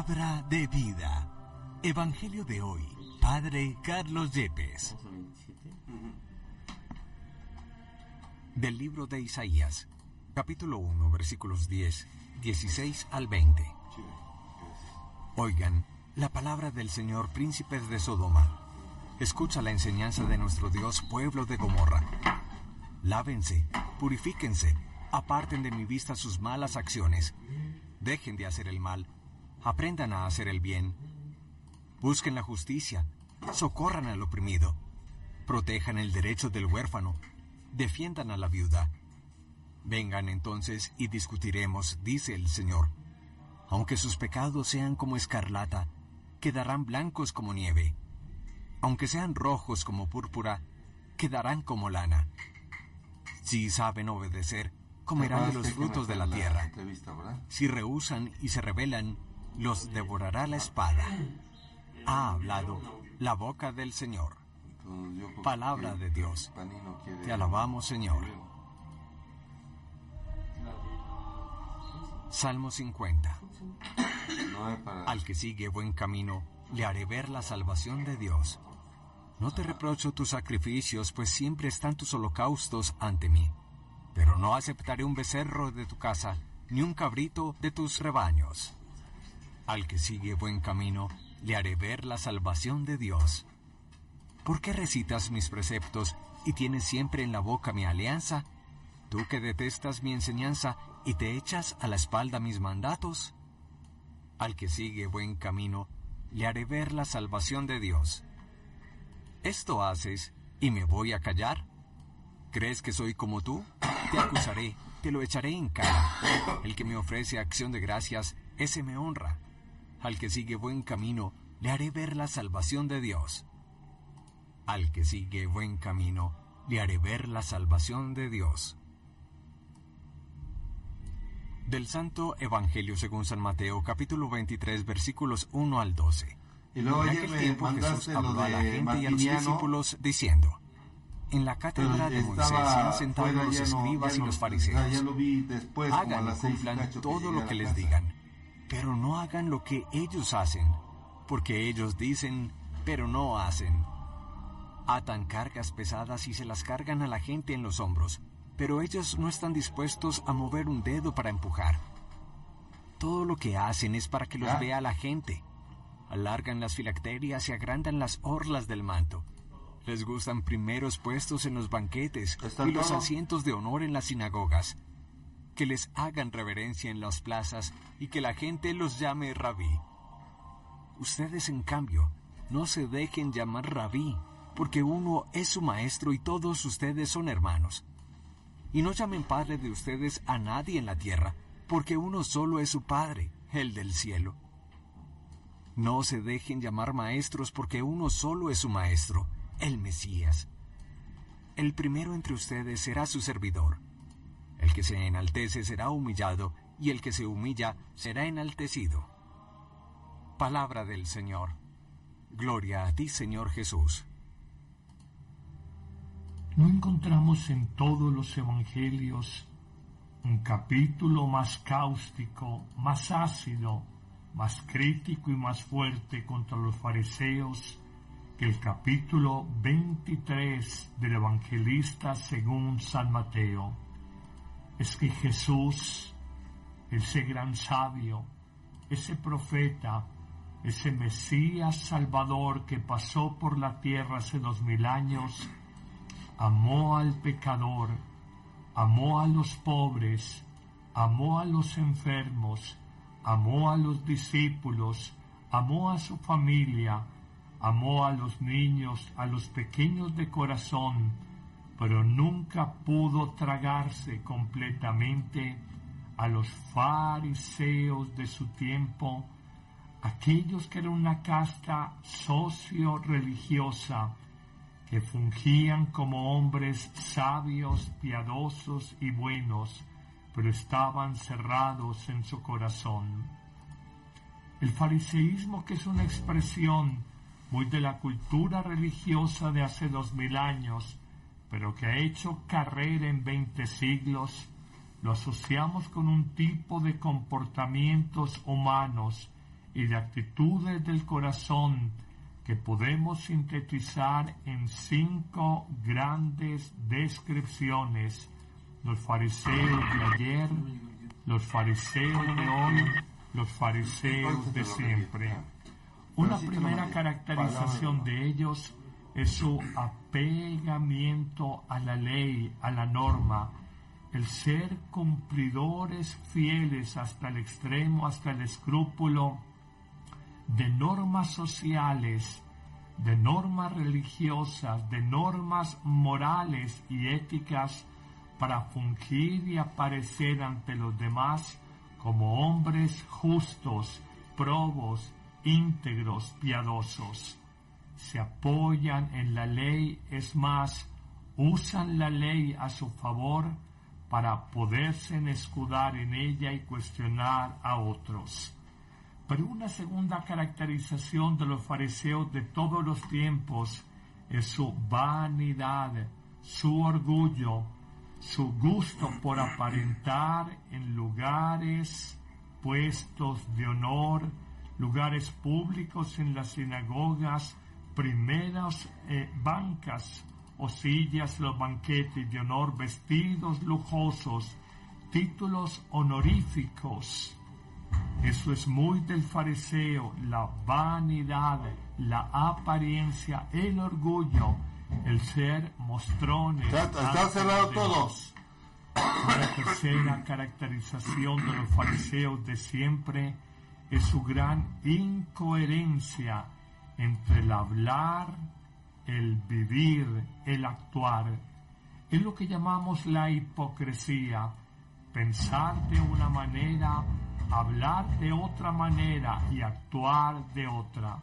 Palabra de vida. Evangelio de hoy. Padre Carlos Yepes. Del libro de Isaías, capítulo 1, versículos 10, 16 al 20. Oigan la palabra del Señor, príncipes de Sodoma. Escucha la enseñanza de nuestro Dios, pueblo de Gomorra. Lávense, purifíquense, aparten de mi vista sus malas acciones. Dejen de hacer el mal, aprendan a hacer el bien. Busquen la justicia, socorran al oprimido, protejan el derecho del huérfano, defiendan a la viuda. Vengan entonces y discutiremos, dice el Señor. Aunque sus pecados sean como escarlata, quedarán blancos como nieve. Aunque sean rojos como púrpura, quedarán como lana. Si saben obedecer, comerán de los frutos de la tierra. Si rehusan y se rebelan, los devorará la espada. Ha hablado la boca del Señor. Palabra de Dios. Te alabamos, Señor. Salmo 50. Al que sigue buen camino, le haré ver la salvación de Dios. No te reprocho tus sacrificios, pues siempre están tus holocaustos ante mí. Pero no aceptaré un becerro de tu casa, ni un cabrito de tus rebaños. Al que sigue buen camino, le haré ver la salvación de Dios. ¿Por qué recitas mis preceptos y tienes siempre en la boca mi alianza? Tú que detestas mi enseñanza y te echas a la espalda mis mandatos. Al que sigue buen camino, le haré ver la salvación de Dios. ¿Esto haces y me voy a callar? ¿Crees que soy como tú? Te acusaré, te lo echaré en cara. El que me ofrece acción de gracias, ese me honra. Al que sigue buen camino, le haré ver la salvación de Dios. Al que sigue buen camino, le haré ver la salvación de Dios. Del Santo Evangelio según San Mateo, capítulo 23, versículos 1 al 12. Y luego en aquel tiempo Jesús habló a la gente y a los discípulos diciendo, En la cátedra de Moisés se han sentado los no- escribas y los fariseos. lo Hagan y cumplan todo lo que les digan, pero no hagan lo que ellos hacen, porque ellos dicen, pero no hacen. Atan cargas pesadas y se las cargan a la gente en los hombros, pero ellos no están dispuestos a mover un dedo para empujar. Todo lo que hacen es para que los vea la gente. Alargan las filacterias y agrandan las orlas del manto. Les gustan primeros puestos en los banquetes ¿Está y los asientos de honor en las sinagogas. Que les hagan reverencia en las plazas y que la gente los llame rabí. Ustedes, en cambio, no se dejen llamar rabí, porque uno es su maestro y todos ustedes son hermanos. Y no llamen padre de ustedes a nadie en la tierra, porque uno solo es su padre, el del cielo. No se dejen llamar maestros, porque uno solo es su maestro, el Mesías. El primero entre ustedes será su servidor. El que se enaltece será humillado, y el que se humilla será enaltecido. Palabra del Señor. Gloria a ti, Señor Jesús. No encontramos en todos los evangelios un capítulo más cáustico, más ácido, más crítico y más fuerte contra los fariseos que el capítulo 23 del evangelista según San Mateo. Es que Jesús, ese gran sabio, ese profeta, ese Mesías Salvador que pasó por la tierra hace dos mil años, amó al pecador, amó a los pobres, amó a los enfermos, amó a los discípulos, amó a su familia, amó a los niños, a los pequeños de corazón, pero nunca pudo tragarse completamente a los fariseos de su tiempo, aquellos que eran una casta socio-religiosa, que fungían como hombres sabios, piadosos y buenos, pero estaban cerrados en su corazón. El fariseísmo, que es una expresión muy de la cultura religiosa de hace dos mil años, pero que ha hecho carrera en veinte siglos, lo asociamos con un tipo de comportamientos humanos y de actitudes del corazón que podemos sintetizar en cinco grandes descripciones. Los fariseos de ayer, los fariseos de hoy, los fariseos de siempre. Una primera caracterización de ellos es su apegamiento a la ley, a la norma, el ser cumplidores fieles hasta el extremo, hasta el escrúpulo de normas sociales, de normas religiosas, de normas morales y éticas para fungir y aparecer ante los demás como hombres justos, probos, íntegros, piadosos. Se apoyan en la ley, es más, usan la ley a su favor para poderse escudar en ella y cuestionar a otros. Pero una segunda caracterización de los fariseos de todos los tiempos es su vanidad, su orgullo, su gusto por aparentar en lugares puestos de honor, lugares públicos en las sinagogas, primeras eh, bancas o sillas, los banquetes de honor, vestidos lujosos, títulos honoríficos eso es muy del fariseo, la vanidad, la apariencia, el orgullo, el ser mostrones. Está, cerrado todos. La tercera caracterización de los fariseos de siempre es su gran incoherencia entre el hablar, el vivir, el actuar. Es lo que llamamos la hipocresía, pensar de una manera hablar de otra manera y actuar de otra.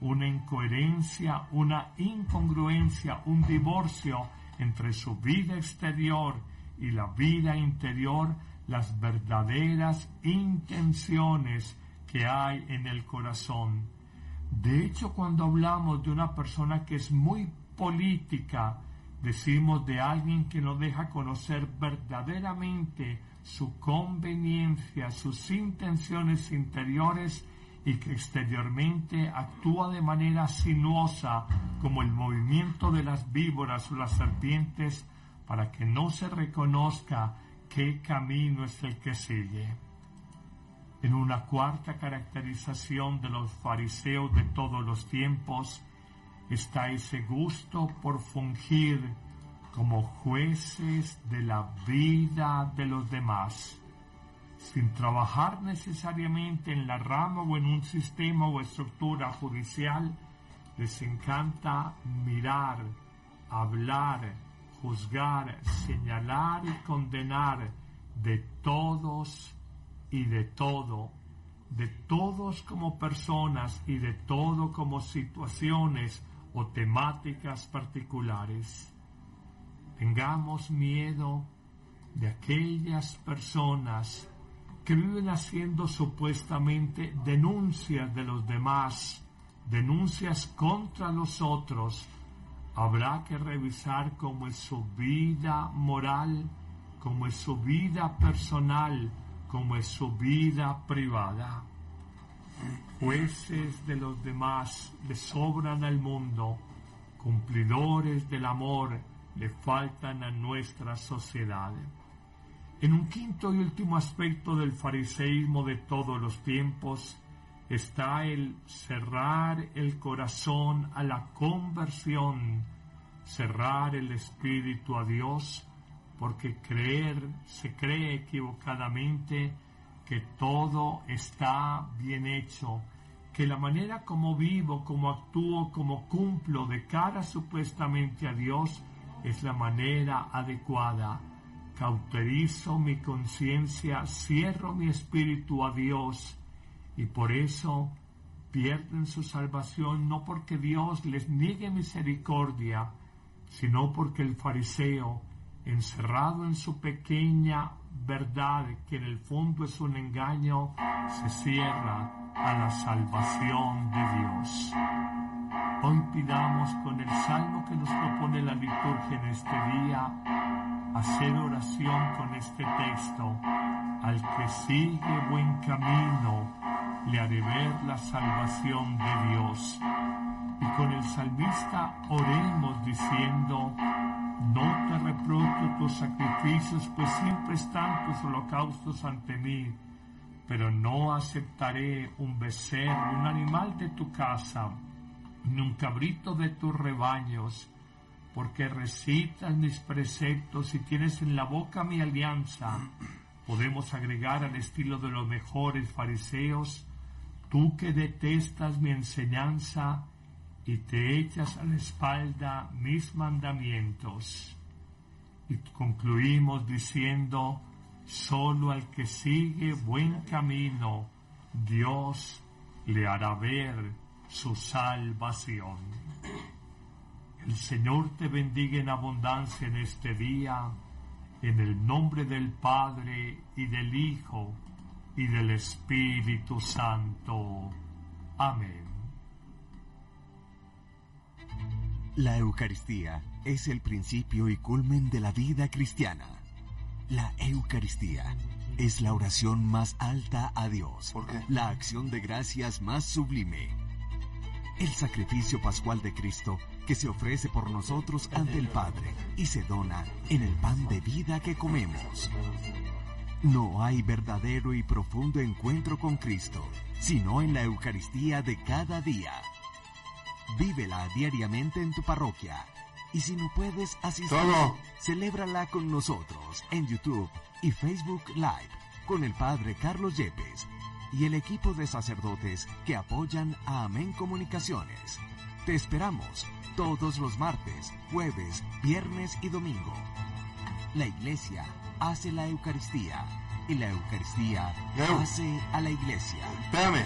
Una incoherencia, una incongruencia, un divorcio entre su vida exterior y la vida interior, las verdaderas intenciones que hay en el corazón. De hecho, cuando hablamos de una persona que es muy política, decimos de alguien que no deja conocer verdaderamente su conveniencia, sus intenciones interiores y que exteriormente actúa de manera sinuosa como el movimiento de las víboras o las serpientes para que no se reconozca qué camino es el que sigue. En una cuarta caracterización de los fariseos de todos los tiempos está ese gusto por fungir como jueces de la vida de los demás, sin trabajar necesariamente en la rama o en un sistema o estructura judicial, les encanta mirar, hablar, juzgar, señalar y condenar de todos y de todo, de todos como personas y de todo como situaciones o temáticas particulares. Tengamos miedo de aquellas personas que viven haciendo supuestamente denuncias de los demás, denuncias contra los otros. Habrá que revisar cómo es su vida moral, cómo es su vida personal, cómo es su vida privada. Jueces de los demás le sobran al mundo, cumplidores del amor, le faltan a nuestra sociedad. En un quinto y último aspecto del fariseísmo de todos los tiempos está el cerrar el corazón a la conversión, cerrar el espíritu a Dios, porque creer, se cree equivocadamente que todo está bien hecho, que la manera como vivo, como actúo, como cumplo de cara supuestamente a Dios, es la manera adecuada. Cauterizo mi conciencia, cierro mi espíritu a Dios y por eso pierden su salvación no porque Dios les niegue misericordia, sino porque el fariseo, encerrado en su pequeña verdad, que en el fondo es un engaño, se cierra a la salvación de Dios. Hoy pidamos con el salmo que nos propone la liturgia en este día, hacer oración con este texto. Al que sigue buen camino, le haré ver la salvación de Dios. Y con el salmista oremos diciendo, no te reprocho tus sacrificios, pues siempre están tus holocaustos ante mí, pero no aceptaré un becerro, un animal de tu casa, ni un cabrito de tus rebaños, porque recitas mis preceptos y tienes en la boca mi alianza. Podemos agregar al estilo de los mejores fariseos, tú que detestas mi enseñanza, y te echas a la espalda mis mandamientos. Y concluimos diciendo, solo al que sigue buen camino, Dios le hará ver su salvación. El Señor te bendiga en abundancia en este día, en el nombre del Padre y del Hijo y del Espíritu Santo. Amén. La Eucaristía es el principio y culmen de la vida cristiana. La Eucaristía es la oración más alta a Dios. La acción de gracias más sublime. El sacrificio pascual de Cristo que se ofrece por nosotros ante el Padre y se dona en el pan de vida que comemos. No hay verdadero y profundo encuentro con Cristo, sino en la Eucaristía de cada día. Vívela diariamente en tu parroquia. Y si no puedes asistir, Todo. celébrala con nosotros en YouTube y Facebook Live con el Padre Carlos Yepes y el equipo de sacerdotes que apoyan a Amén Comunicaciones. Te esperamos todos los martes, jueves, viernes y domingo. La Iglesia hace la Eucaristía y la Eucaristía Eu. hace a la Iglesia. Espérame.